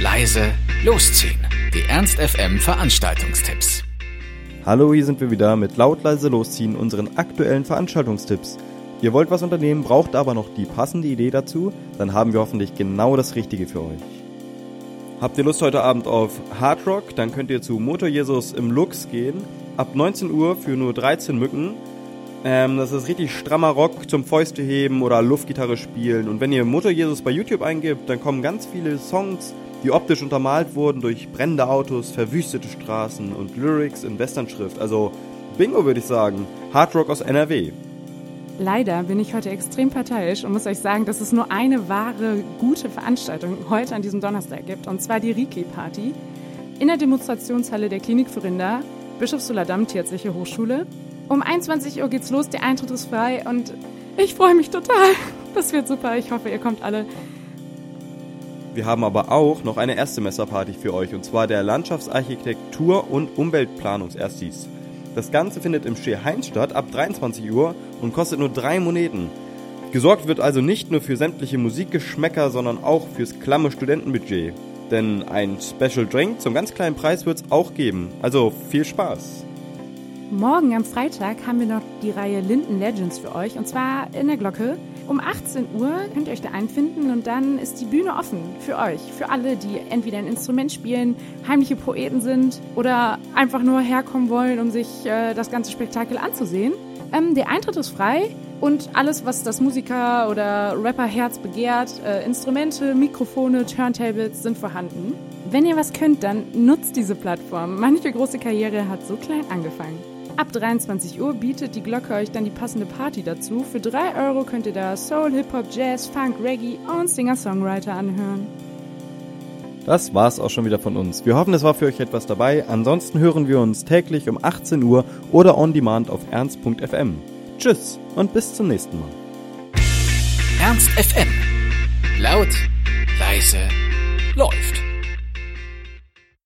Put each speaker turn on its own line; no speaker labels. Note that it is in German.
leise, losziehen. Die Ernst FM Veranstaltungstipps.
Hallo, hier sind wir wieder mit laut leise losziehen, unseren aktuellen Veranstaltungstipps. Ihr wollt was unternehmen, braucht aber noch die passende Idee dazu, dann haben wir hoffentlich genau das Richtige für euch. Habt ihr Lust heute Abend auf Hard Rock, dann könnt ihr zu Motor Jesus im Lux gehen. Ab 19 Uhr für nur 13 Mücken. Ähm, das ist richtig strammer Rock zum Fäuste heben oder Luftgitarre spielen. Und wenn ihr Motor Jesus bei YouTube eingibt, dann kommen ganz viele Songs, die optisch untermalt wurden durch brennende Autos, verwüstete Straßen und Lyrics in Westernschrift. Also Bingo würde ich sagen. Hard Rock aus NRW.
Leider bin ich heute extrem parteiisch und muss euch sagen, dass es nur eine wahre, gute Veranstaltung heute an diesem Donnerstag gibt, und zwar die Riki-Party in der Demonstrationshalle der Klinik für Rinder, Bischofssola-Damm, Tierärztliche Hochschule. Um 21 Uhr geht's los, der Eintritt ist frei und ich freue mich total. Das wird super, ich hoffe, ihr kommt alle.
Wir haben aber auch noch eine erste Messerparty für euch, und zwar der Landschaftsarchitektur- und Umweltplanungserstis. Das Ganze findet im Schee Heinz statt ab 23 Uhr und kostet nur drei Moneten. Gesorgt wird also nicht nur für sämtliche Musikgeschmäcker, sondern auch fürs klamme Studentenbudget. Denn ein Special Drink zum ganz kleinen Preis wird es auch geben. Also viel Spaß!
Morgen am Freitag haben wir noch die Reihe Linden Legends für euch und zwar in der Glocke. Um 18 Uhr könnt ihr euch da einfinden und dann ist die Bühne offen für euch, für alle, die entweder ein Instrument spielen, heimliche Poeten sind oder einfach nur herkommen wollen, um sich äh, das ganze Spektakel anzusehen. Ähm, der Eintritt ist frei und alles, was das Musiker- oder Rapper-Herz begehrt, äh, Instrumente, Mikrofone, Turntables sind vorhanden. Wenn ihr was könnt, dann nutzt diese Plattform. Manche große Karriere hat so klein angefangen. Ab 23 Uhr bietet die Glocke euch dann die passende Party dazu. Für 3 Euro könnt ihr da Soul, Hip-Hop, Jazz, Funk, Reggae und Singer-Songwriter anhören.
Das war's auch schon wieder von uns. Wir hoffen, es war für euch etwas dabei. Ansonsten hören wir uns täglich um 18 Uhr oder on demand auf ernst.fm. Tschüss und bis zum nächsten Mal.
Ernst FM. Laut, leise, läuft.